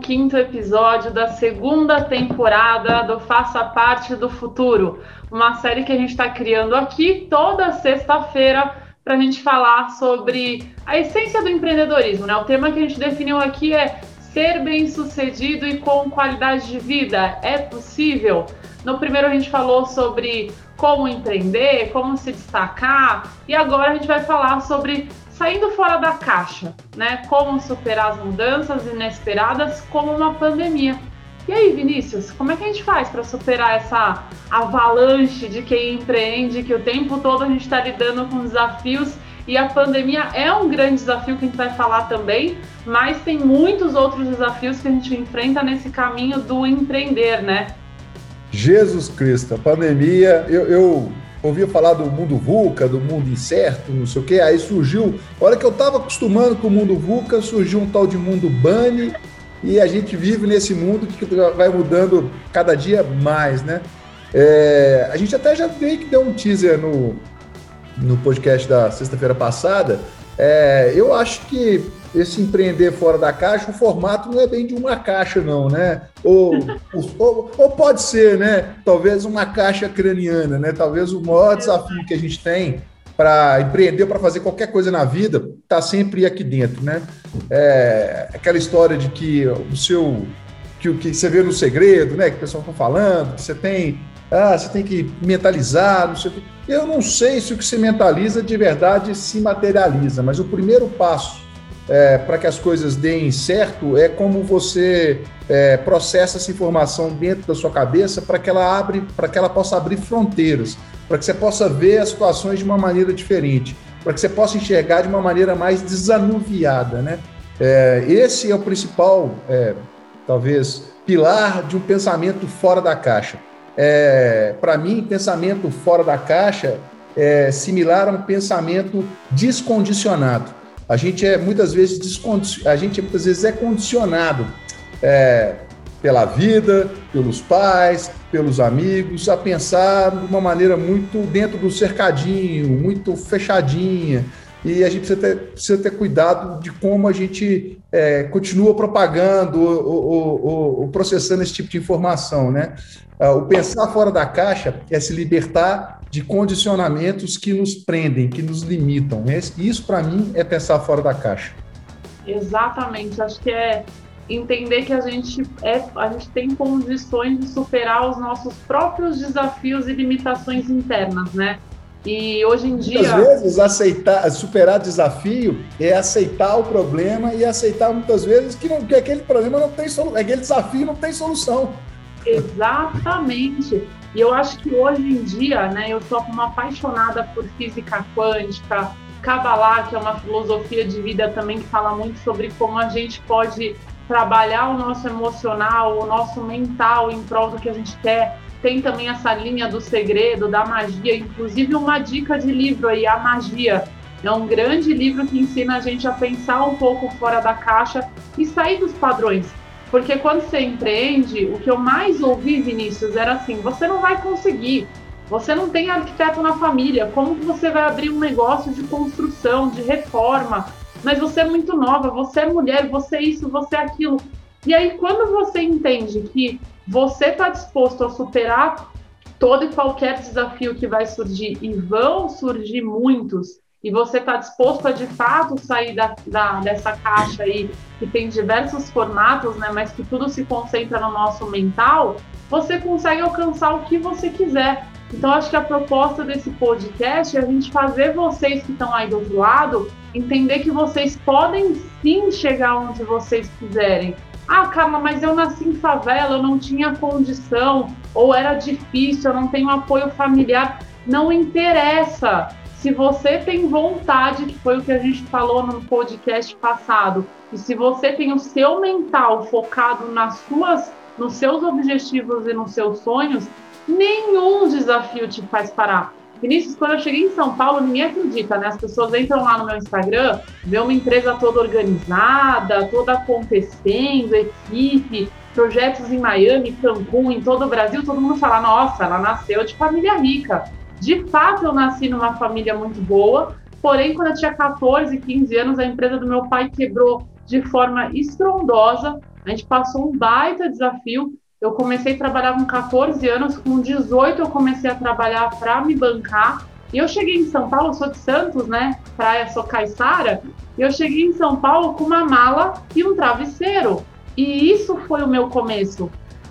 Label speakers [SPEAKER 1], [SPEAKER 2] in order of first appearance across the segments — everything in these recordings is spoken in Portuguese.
[SPEAKER 1] 15 episódio da segunda temporada do Faça Parte do Futuro, uma série que a gente está criando aqui toda sexta-feira para a gente falar sobre a essência do empreendedorismo. Né? O tema que a gente definiu aqui é ser bem-sucedido e com qualidade de vida. É possível? No primeiro a gente falou sobre como empreender, como se destacar, e agora a gente vai falar sobre saindo fora da caixa, né? Como superar as mudanças inesperadas como uma pandemia. E aí, Vinícius, como é que a gente faz para superar essa avalanche de quem empreende, que o tempo todo a gente está lidando com desafios e a pandemia é um grande desafio que a gente vai falar também, mas tem muitos outros desafios que a gente enfrenta nesse caminho do empreender, né?
[SPEAKER 2] Jesus Cristo, a pandemia, eu, eu ouvia falar do mundo VUCA, do mundo incerto, não sei o quê. Aí surgiu, a hora que eu estava acostumando com o mundo VUCA, surgiu um tal de mundo BANI, e a gente vive nesse mundo que vai mudando cada dia mais, né? É, a gente até já veio que deu um teaser no, no podcast da sexta-feira passada. É, eu acho que esse empreender fora da caixa, o formato não é bem de uma caixa, não, né? Ou, ou, ou, pode ser, né? Talvez uma caixa craniana, né? Talvez o maior desafio que a gente tem para empreender, para fazer qualquer coisa na vida, está sempre aqui dentro, né? É, aquela história de que o seu que o que você vê no segredo, né? Que o pessoal está falando, que você tem, ah, você tem que mentalizar, não sei o que. Eu não sei se o que se mentaliza de verdade se materializa, mas o primeiro passo é, para que as coisas deem certo é como você é, processa essa informação dentro da sua cabeça para que ela abre, para que ela possa abrir fronteiras, para que você possa ver as situações de uma maneira diferente, para que você possa enxergar de uma maneira mais desanuviada, né? É, esse é o principal, é, talvez, pilar de um pensamento fora da caixa. É, para mim, pensamento fora da caixa é similar a um pensamento descondicionado. A gente é muitas vezes a gente muitas vezes é condicionado é, pela vida, pelos pais, pelos amigos, a pensar de uma maneira muito dentro do cercadinho, muito fechadinha. E a gente precisa ter, precisa ter cuidado de como a gente é, continua propagando ou, ou, processando esse tipo de informação. Né? Ah, o pensar fora da caixa é se libertar de condicionamentos que nos prendem, que nos limitam. Isso, para mim, é pensar fora da caixa.
[SPEAKER 1] Exatamente. Acho que é entender que a gente, é, a gente tem condições de superar os nossos próprios desafios e limitações internas, né? E hoje em dia.
[SPEAKER 2] Muitas vezes, aceitar, superar desafio é aceitar o problema e aceitar muitas vezes que, não, que aquele problema não tem solução, aquele desafio não tem solução.
[SPEAKER 1] Exatamente. E eu acho que hoje em dia, né, eu sou uma apaixonada por física quântica, Kabbalah, que é uma filosofia de vida também que fala muito sobre como a gente pode trabalhar o nosso emocional, o nosso mental em prol do que a gente quer. Tem também essa linha do segredo, da magia, inclusive uma dica de livro aí, A Magia. É um grande livro que ensina a gente a pensar um pouco fora da caixa e sair dos padrões. Porque quando você empreende, o que eu mais ouvi, Vinícius, era assim: você não vai conseguir. Você não tem arquiteto na família. Como que você vai abrir um negócio de construção, de reforma? Mas você é muito nova, você é mulher, você é isso, você é aquilo. E aí, quando você entende que você está disposto a superar todo e qualquer desafio que vai surgir, e vão surgir muitos, e você está disposto a de fato sair da, da, dessa caixa aí, que tem diversos formatos, né, mas que tudo se concentra no nosso mental, você consegue alcançar o que você quiser. Então, acho que a proposta desse podcast é a gente fazer vocês que estão aí do outro lado entender que vocês podem sim chegar onde vocês quiserem. Ah, Carla, mas eu nasci em favela, eu não tinha condição, ou era difícil, eu não tenho apoio familiar. Não interessa. Se você tem vontade, que foi o que a gente falou no podcast passado, e se você tem o seu mental focado nas suas, nos seus objetivos e nos seus sonhos, nenhum desafio te faz parar. Vinícius, quando eu cheguei em São Paulo, ninguém acredita, né? As pessoas entram lá no meu Instagram, vê uma empresa toda organizada, toda acontecendo, equipe, projetos em Miami, Cancún, em todo o Brasil, todo mundo fala, nossa, ela nasceu de família rica. De fato, eu nasci numa família muito boa, porém, quando eu tinha 14, 15 anos, a empresa do meu pai quebrou de forma estrondosa. A gente passou um baita desafio. Eu comecei a trabalhar com 14 anos, com 18 eu comecei a trabalhar para me bancar. E eu cheguei em São Paulo, sou de Santos, né? Praia, sou. E eu cheguei em São Paulo com uma mala e um travesseiro. E isso foi o meu começo.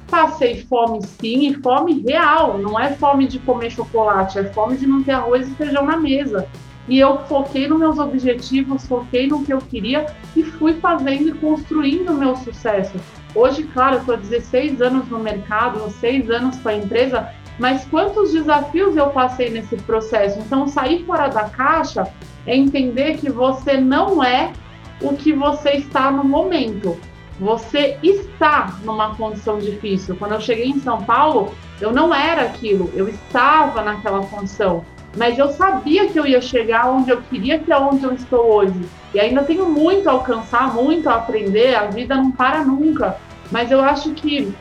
[SPEAKER 1] Passei fome sim, e fome real. Não é fome de comer chocolate, é fome de não ter arroz e feijão na mesa. E eu foquei nos meus objetivos, foquei no que eu queria e fui fazendo e construindo o meu sucesso. Hoje, claro, eu estou 16 anos no mercado, 6 anos com a empresa, mas quantos desafios eu passei nesse processo? Então, sair fora da caixa é entender que você não é o que você está no momento. Você está numa condição difícil. Quando eu cheguei em São Paulo, eu não era aquilo, eu estava naquela condição mas eu sabia que eu ia chegar onde eu queria, que é onde eu estou hoje. E ainda tenho muito a alcançar, muito a aprender, a vida não para nunca. Mas eu acho que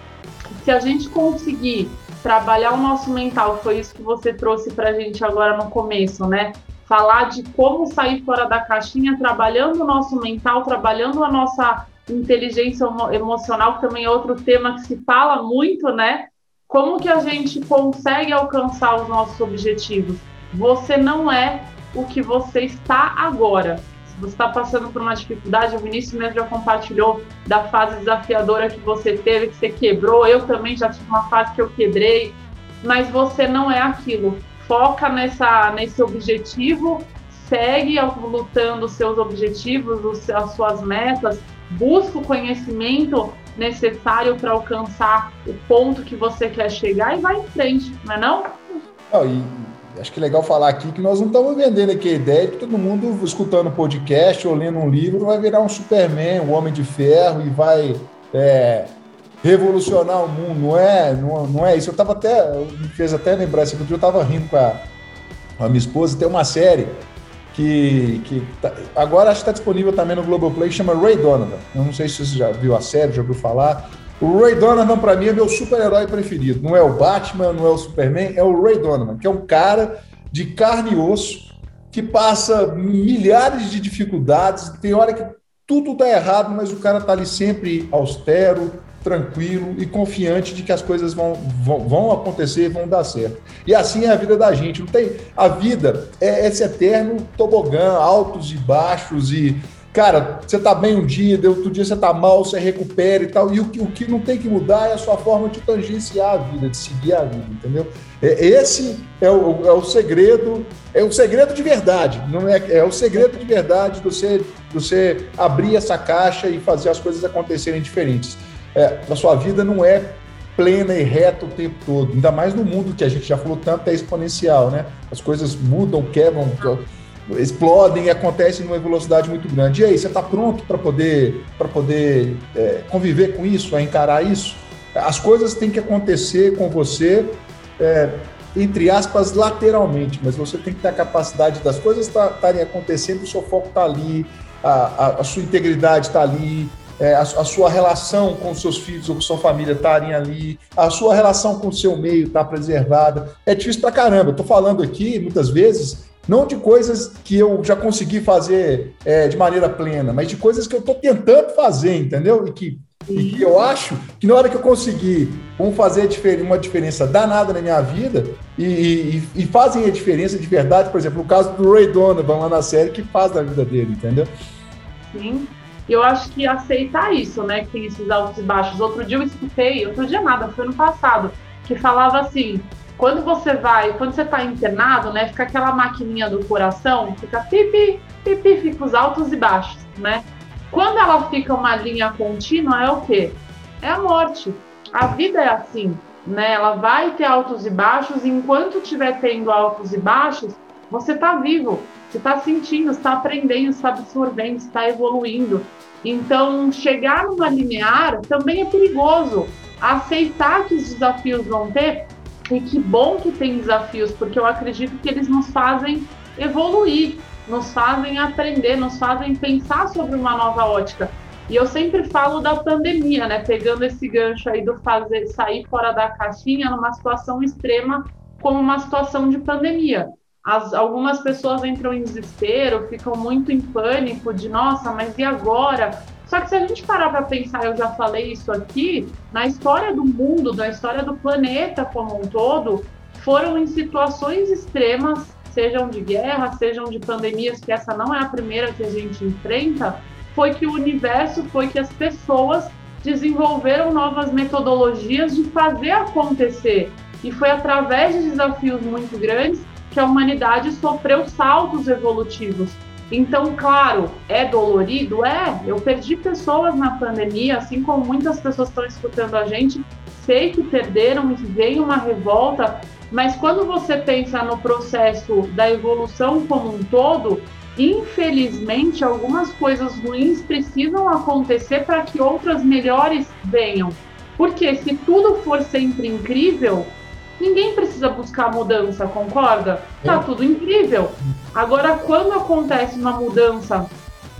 [SPEAKER 1] se a gente conseguir trabalhar o nosso mental, foi isso que você trouxe para a gente agora no começo, né? Falar de como sair fora da caixinha, trabalhando o nosso mental, trabalhando a nossa inteligência emocional, que também é outro tema que se fala muito, né? Como que a gente consegue alcançar os nossos objetivos? Você não é o que você está agora. Se você está passando por uma dificuldade, o Vinícius mesmo já compartilhou da fase desafiadora que você teve, que você quebrou. Eu também já tive uma fase que eu quebrei, mas você não é aquilo. Foca nessa, nesse objetivo, segue lutando os seus objetivos, as suas metas, busca o conhecimento necessário para alcançar o ponto que você quer chegar e vai em frente, não é não?
[SPEAKER 2] e acho que é legal falar aqui que nós não estamos vendendo aqui a ideia de todo mundo escutando podcast ou lendo um livro vai virar um Superman, um Homem de Ferro e vai é, revolucionar o mundo. Não é, não, não é isso. Eu estava até, me fez até lembrar esse eu estava rindo com a, com a minha esposa. Tem uma série que, que tá, agora acho que está disponível também no Globoplay, chama Ray Donovan. Eu não sei se você já viu a série, já ouviu falar. O Ray Donovan, para mim, é meu super-herói preferido. Não é o Batman, não é o Superman, é o Ray Donovan, que é um cara de carne e osso que passa milhares de dificuldades. Tem hora que tudo está errado, mas o cara está ali sempre austero, tranquilo e confiante de que as coisas vão, vão, vão, acontecer, vão dar certo. E assim é a vida da gente. Não tem a vida é esse eterno tobogã, altos e baixos e Cara, você tá bem um dia, outro dia você tá mal, você recupera e tal. E o que, o que não tem que mudar é a sua forma de tangenciar a vida, de seguir a vida, entendeu? É, esse é o, é o segredo, é o segredo de verdade. Não é, é o segredo de verdade de você, de você abrir essa caixa e fazer as coisas acontecerem diferentes. É, a sua vida não é plena e reta o tempo todo, ainda mais no mundo que a gente já falou tanto é exponencial, né? As coisas mudam, quebram explodem e acontecem numa velocidade muito grande. E aí, você está pronto para poder, pra poder é, conviver com isso, a encarar isso? As coisas têm que acontecer com você, é, entre aspas, lateralmente, mas você tem que ter a capacidade das coisas estarem acontecendo, o seu foco está ali, a, a, a, sua integridade está ali, é, a, a, sua relação com seus filhos ou com sua família estarem ali, a sua relação com o seu meio está preservada. É difícil pra caramba. Tô falando aqui, muitas vezes, não de coisas que eu já consegui fazer é, de maneira plena, mas de coisas que eu estou tentando fazer, entendeu? E que, e que, eu acho que na hora que eu conseguir vão fazer uma diferença danada na minha vida e, e, e, fazem a diferença de verdade, por exemplo, o caso do Ray Donovan lá na série, que faz na vida dele, entendeu?
[SPEAKER 1] Sim. Eu acho que aceitar isso, né? Que tem esses altos e baixos. Outro dia eu escutei, outro dia nada, foi no passado, que falava assim: quando você vai, quando você está internado, né, fica aquela maquininha do coração, fica pipi, pipi, fica os altos e baixos, né? Quando ela fica uma linha contínua, é o quê? É a morte. A vida é assim, né? Ela vai ter altos e baixos, e enquanto estiver tendo altos e baixos, você está vivo, você está sentindo, está aprendendo, está absorvendo, está evoluindo. Então, chegar numa linear também é perigoso. Aceitar que os desafios vão ter, e que bom que tem desafios, porque eu acredito que eles nos fazem evoluir, nos fazem aprender, nos fazem pensar sobre uma nova ótica. E eu sempre falo da pandemia, né? Pegando esse gancho aí do fazer sair fora da caixinha numa situação extrema como uma situação de pandemia. As, algumas pessoas entram em desespero, ficam muito em pânico de nossa, mas e agora? Só que se a gente parar para pensar, eu já falei isso aqui, na história do mundo, na história do planeta como um todo, foram em situações extremas, sejam de guerra, sejam de pandemias, que essa não é a primeira que a gente enfrenta, foi que o universo, foi que as pessoas desenvolveram novas metodologias de fazer acontecer. E foi através de desafios muito grandes que a humanidade sofreu saltos evolutivos. Então, claro, é dolorido? É. Eu perdi pessoas na pandemia, assim como muitas pessoas estão escutando a gente. Sei que perderam e vem uma revolta, mas quando você pensa no processo da evolução como um todo, infelizmente, algumas coisas ruins precisam acontecer para que outras melhores venham. Porque se tudo for sempre incrível, ninguém precisa buscar mudança, concorda? Tá tudo incrível. Agora, quando acontece uma mudança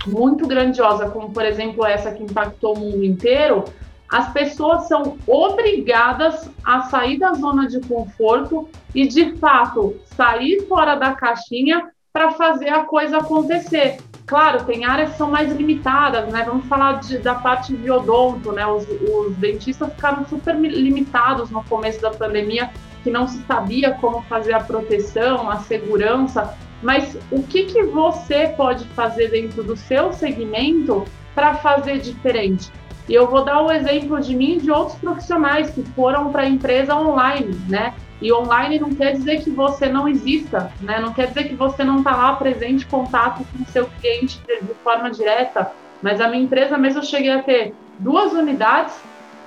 [SPEAKER 1] muito grandiosa, como por exemplo essa que impactou o mundo inteiro, as pessoas são obrigadas a sair da zona de conforto e, de fato, sair fora da caixinha para fazer a coisa acontecer. Claro, tem áreas que são mais limitadas, né? Vamos falar de, da parte de odonto, né? Os, os dentistas ficaram super limitados no começo da pandemia, que não se sabia como fazer a proteção, a segurança. Mas o que, que você pode fazer dentro do seu segmento para fazer diferente? E eu vou dar o exemplo de mim e de outros profissionais que foram para a empresa online, né? E online não quer dizer que você não exista, né? Não quer dizer que você não está lá presente, contato com o seu cliente de, de forma direta. Mas a minha empresa mesmo eu cheguei a ter duas unidades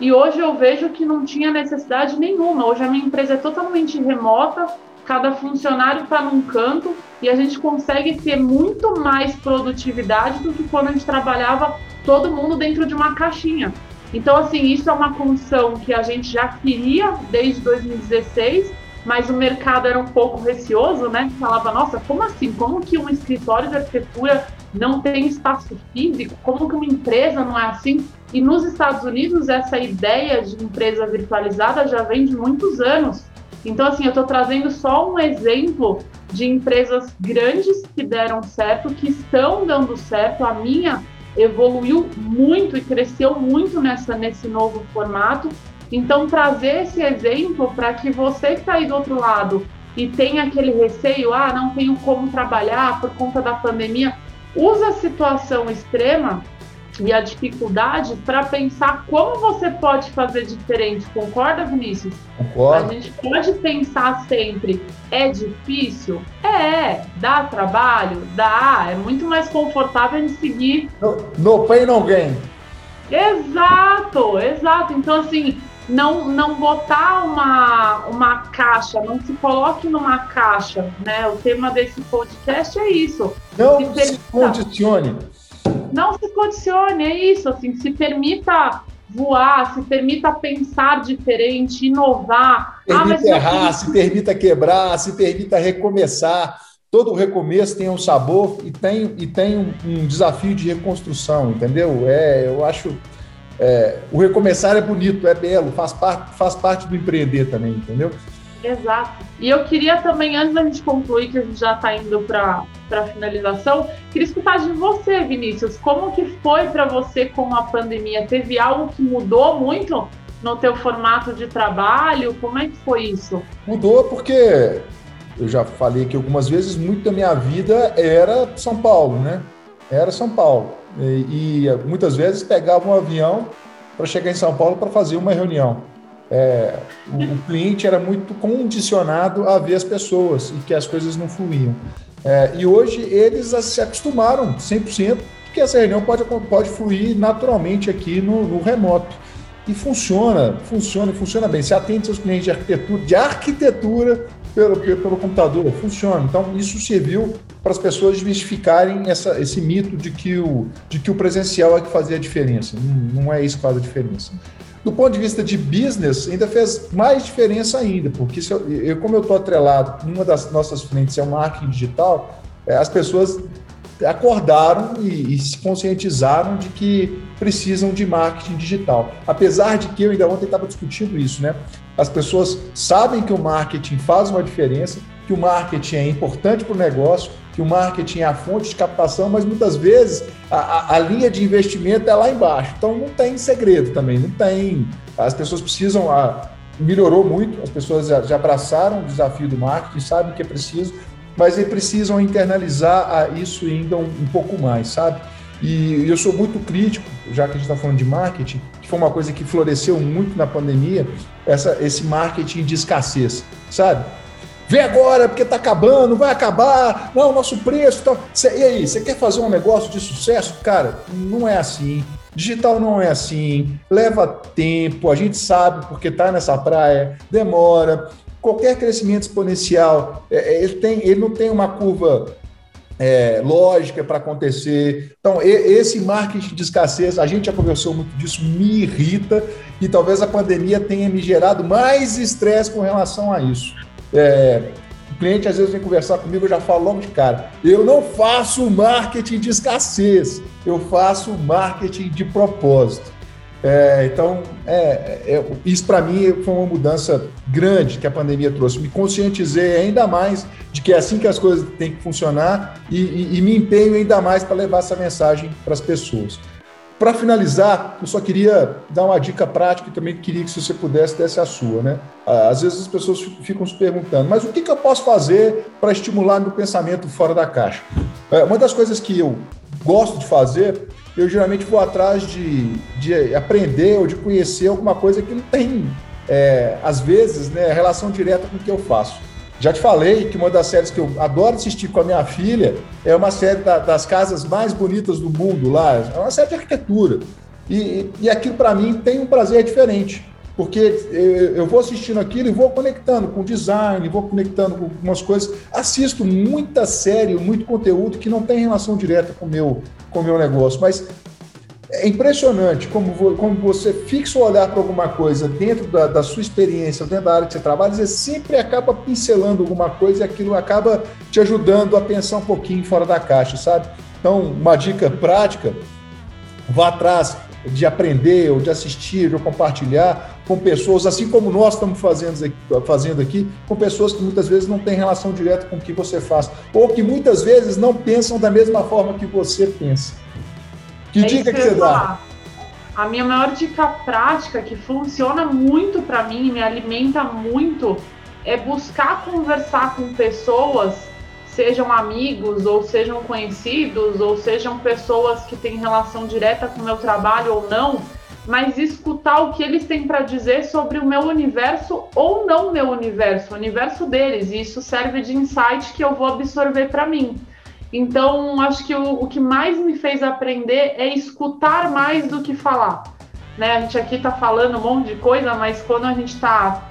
[SPEAKER 1] e hoje eu vejo que não tinha necessidade nenhuma. Hoje a minha empresa é totalmente remota, cada funcionário está num canto e a gente consegue ter muito mais produtividade do que quando a gente trabalhava todo mundo dentro de uma caixinha. Então, assim, isso é uma condição que a gente já queria desde 2016, mas o mercado era um pouco receoso, né? Falava, nossa, como assim? Como que um escritório de arquitetura não tem espaço físico? Como que uma empresa não é assim? E nos Estados Unidos, essa ideia de empresa virtualizada já vem de muitos anos. Então, assim, eu estou trazendo só um exemplo de empresas grandes que deram certo, que estão dando certo. A minha evoluiu muito e cresceu muito nessa, nesse novo formato. Então, trazer esse exemplo para que você que está aí do outro lado e tem aquele receio, ah, não tenho como trabalhar por conta da pandemia, usa a situação extrema e a dificuldade para pensar como você pode fazer diferente. Concorda, Vinícius?
[SPEAKER 2] Concordo.
[SPEAKER 1] A gente pode pensar sempre, é difícil? É, dá trabalho? Dá. É muito mais confortável em seguir.
[SPEAKER 2] No, no pain, no gain.
[SPEAKER 1] Exato, exato. Então, assim, não, não botar uma, uma caixa, não se coloque numa caixa, né? O tema desse podcast é isso.
[SPEAKER 2] Não se, se condicione
[SPEAKER 1] não se condicione, é isso, assim, se permita voar, se permita pensar diferente, inovar.
[SPEAKER 2] Ah, permita ah, errar, se permita quebrar, se permita recomeçar. Todo recomeço tem um sabor e tem, e tem um, um desafio de reconstrução, entendeu? É, eu acho. É, o recomeçar é bonito, é belo, faz parte, faz parte do empreender também, entendeu?
[SPEAKER 1] Exato. E eu queria também, antes da gente concluir, que a gente já está indo para a finalização, queria escutar de você, Vinícius. Como que foi para você com a pandemia? Teve algo que mudou muito no teu formato de trabalho? Como é que foi isso?
[SPEAKER 2] Mudou porque eu já falei aqui algumas vezes, muito da minha vida era São Paulo, né? Era São Paulo. E, e muitas vezes pegava um avião para chegar em São Paulo para fazer uma reunião. É, o, cliente era muito condicionado a ver as pessoas e que as coisas não fluíam. É, e hoje eles se acostumaram 100%, porque essa reunião pode, pode fluir naturalmente aqui no, no remoto. E funciona, funciona, funciona bem. Você atende seus clientes de arquitetura, de arquitetura pelo, pelo computador, funciona. Então, isso serviu para as pessoas desmistificarem essa, esse mito de que, o, de que o presencial é que fazia a diferença. Não, não é isso que faz a diferença. Do ponto de vista de business, ainda fez mais diferença ainda, porque eu, eu, como eu estou atrelado, uma das nossas frentes é o marketing digital, é, as pessoas acordaram e, e, se conscientizaram de que precisam de marketing digital. Apesar de que eu ainda ontem estava discutindo isso, né? As pessoas sabem que o marketing faz uma diferença, que o marketing é importante para o negócio, que o marketing é a fonte de captação, mas muitas vezes a, a, linha de investimento é lá embaixo. Então não tem segredo também, não tem. As pessoas precisam. A, melhorou muito, as pessoas já, já abraçaram o desafio do marketing, sabem que é preciso, mas eles precisam internalizar isso ainda um, um pouco mais, sabe? E eu sou muito crítico, já que a gente está falando de marketing, que foi uma coisa que floresceu muito na pandemia, essa, esse marketing de escassez, sabe? Vem agora, porque está acabando, vai acabar, não, nosso preço. Tá... Cê, e aí, você quer fazer um negócio de sucesso? Cara, não é assim. Digital não é assim, leva tempo, a gente sabe porque está nessa praia, demora. Qualquer crescimento exponencial, é, é ele, tem, ele não tem uma curva é, lógica para acontecer. Então, e, esse marketing de escassez, a gente já conversou muito disso, me irrita e talvez a pandemia tenha me gerado mais estresse com relação a isso. É, o cliente às vezes vem conversar comigo, eu já falo logo de cara. Eu não faço marketing de escassez, eu faço marketing de propósito. É, então, é, é isso para mim foi uma mudança grande que a pandemia trouxe. Me conscientizei ainda mais de que é assim que as coisas têm que funcionar e, e, e me empenho ainda mais para levar essa mensagem para as pessoas. Para finalizar, eu só queria dar uma dica prática e também queria que se você pudesse desse a sua, né? Às vezes as pessoas ficam se perguntando, mas o que, que eu posso fazer para estimular meu pensamento fora da caixa? É, uma das coisas que eu gosto de fazer, eu geralmente vou atrás de, de aprender ou de conhecer alguma coisa que não tem, é, às vezes, né, relação direta com o que eu faço. Já te falei que uma das séries que eu adoro assistir com a minha filha é uma série da, das casas mais bonitas do mundo lá. É uma série de arquitetura. E, e aquilo, para mim, tem um prazer diferente. Porque eu, vou assistindo aquilo e vou conectando com design, vou conectando com algumas coisas. Assisto muita série, muito conteúdo que não tem relação direta com o meu, com o meu negócio. Mas é impressionante como, como você fixa o olhar para alguma coisa dentro da, da, sua experiência, dentro da área que você trabalha, você sempre acaba pincelando alguma coisa e aquilo acaba te ajudando a pensar um pouquinho fora da caixa, sabe? Então, uma dica prática, vá atrás de aprender ou de assistir ou compartilhar com pessoas, assim como nós estamos fazendo aqui, fazendo aqui, com pessoas que muitas vezes não têm relação direta com o que você faz, ou que muitas vezes não pensam da mesma forma que você pensa. Que é dica que você dá?
[SPEAKER 1] A minha maior dica prática, que funciona muito para mim, me alimenta muito, é buscar conversar com pessoas, sejam amigos, ou sejam conhecidos, ou sejam pessoas que têm relação direta com o meu trabalho ou não, mas escutar o que eles têm para dizer sobre o meu universo ou não meu universo, o universo deles. E isso serve de insight que eu vou absorver para mim. Então, acho que o, o, que mais me fez aprender é escutar mais do que falar. Né? A gente aqui está falando um monte de coisa, mas quando a gente está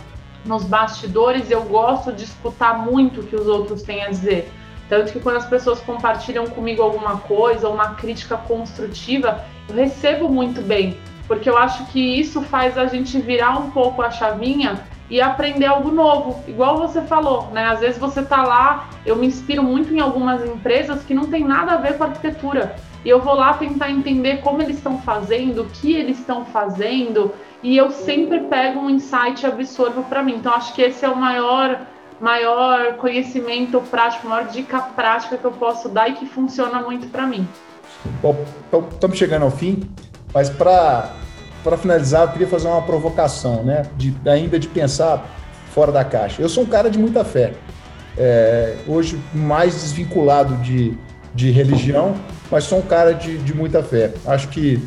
[SPEAKER 1] nos bastidores, eu gosto de escutar muito o que os outros têm a dizer. Tanto que quando as pessoas compartilham comigo alguma coisa, uma crítica construtiva, eu recebo muito bem, porque eu acho que isso faz a gente virar um pouco a chavinha e aprender algo novo, igual você falou, né? Às vezes você tá lá, eu me inspiro muito em algumas empresas que não tem nada a ver com arquitetura. E eu vou lá tentar entender como eles estão fazendo, o que eles estão fazendo, e eu sempre pego um insight e absorvo para mim. Então acho que esse é o maior maior conhecimento prático, maior dica prática que eu posso dar e que funciona muito para mim.
[SPEAKER 2] Bom, estamos chegando ao fim, mas para para finalizar, eu queria fazer uma provocação, né? De, ainda de pensar fora da caixa. Eu sou um cara de muita fé. É, hoje, mais desvinculado de, de religião, mas sou um cara de, de muita fé. Acho que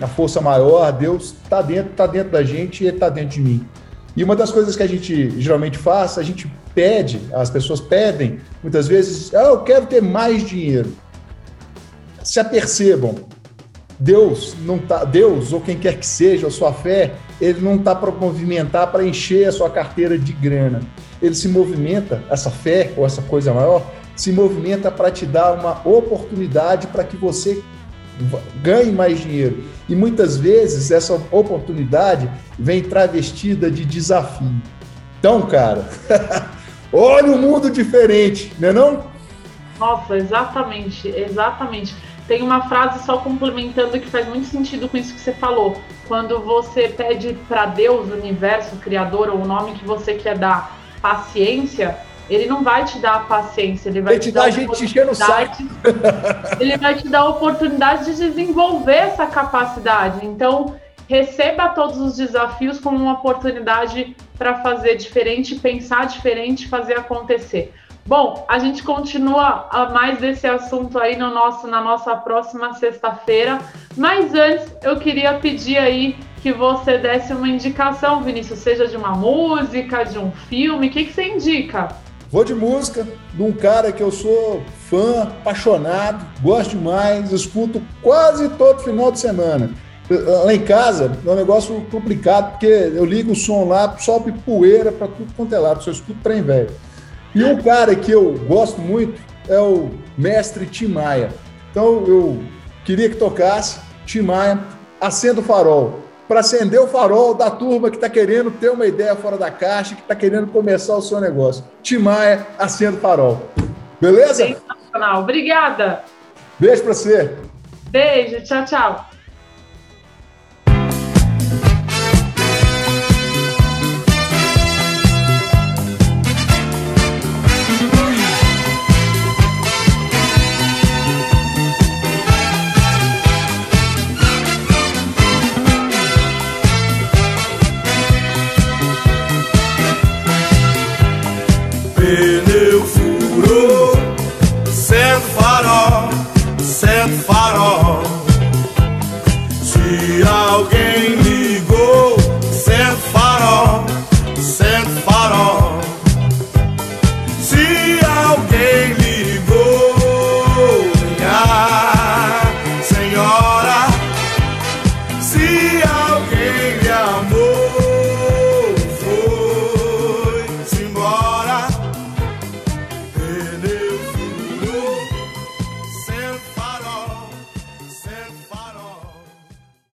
[SPEAKER 2] a força maior, Deus, está dentro, tá dentro da gente e está dentro de mim. E uma das coisas que a gente geralmente faz, a gente pede, as pessoas pedem, muitas vezes, ah, eu quero ter mais dinheiro. Se apercebam, Deus não tá, Deus ou quem quer que seja, a sua fé, ele não está para movimentar, para encher a sua carteira de grana. Ele se movimenta, essa fé ou essa coisa maior, se movimenta para te dar uma oportunidade para que você ganhe mais dinheiro. E muitas vezes essa oportunidade vem travestida de desafio. Então, cara, olha o um mundo diferente, não é não?
[SPEAKER 1] Nossa, exatamente, exatamente. Tem uma frase só complementando que faz muito sentido com isso que você falou. Quando você pede para Deus, o universo, criador, ou o nome que você quer dar, paciência, ele não vai te dar a paciência, ele vai
[SPEAKER 2] ele te, dar a gente saco.
[SPEAKER 1] Ele vai te dar a oportunidade de desenvolver essa capacidade. Então, receba todos os desafios como uma oportunidade para fazer diferente, pensar diferente, fazer acontecer. Bom, a gente continua a mais desse assunto aí no nosso, na nossa próxima sexta-feira. Mas antes, eu queria pedir aí que você desse uma indicação, Vinícius, seja de uma música, de um filme, o que, que você indica?
[SPEAKER 2] Vou de música, de um cara que eu sou fã, apaixonado, gosto demais, escuto quase todo final de semana. Lá em casa é um negócio complicado, porque eu ligo o som lá, sobe poeira para tudo quanto é lado, só escuto trem velho. E um cara que eu gosto muito é o mestre Tim Maia. Então eu queria que tocasse Tim Maia, Acenda o Farol, para acender o farol da turma que está querendo ter uma ideia fora da caixa, que está querendo começar o seu negócio. Tim Maia, Acenda o Farol. Beleza?
[SPEAKER 1] Sensacional. Obrigada.
[SPEAKER 2] Beijo para você.
[SPEAKER 1] Beijo. Tchau, tchau.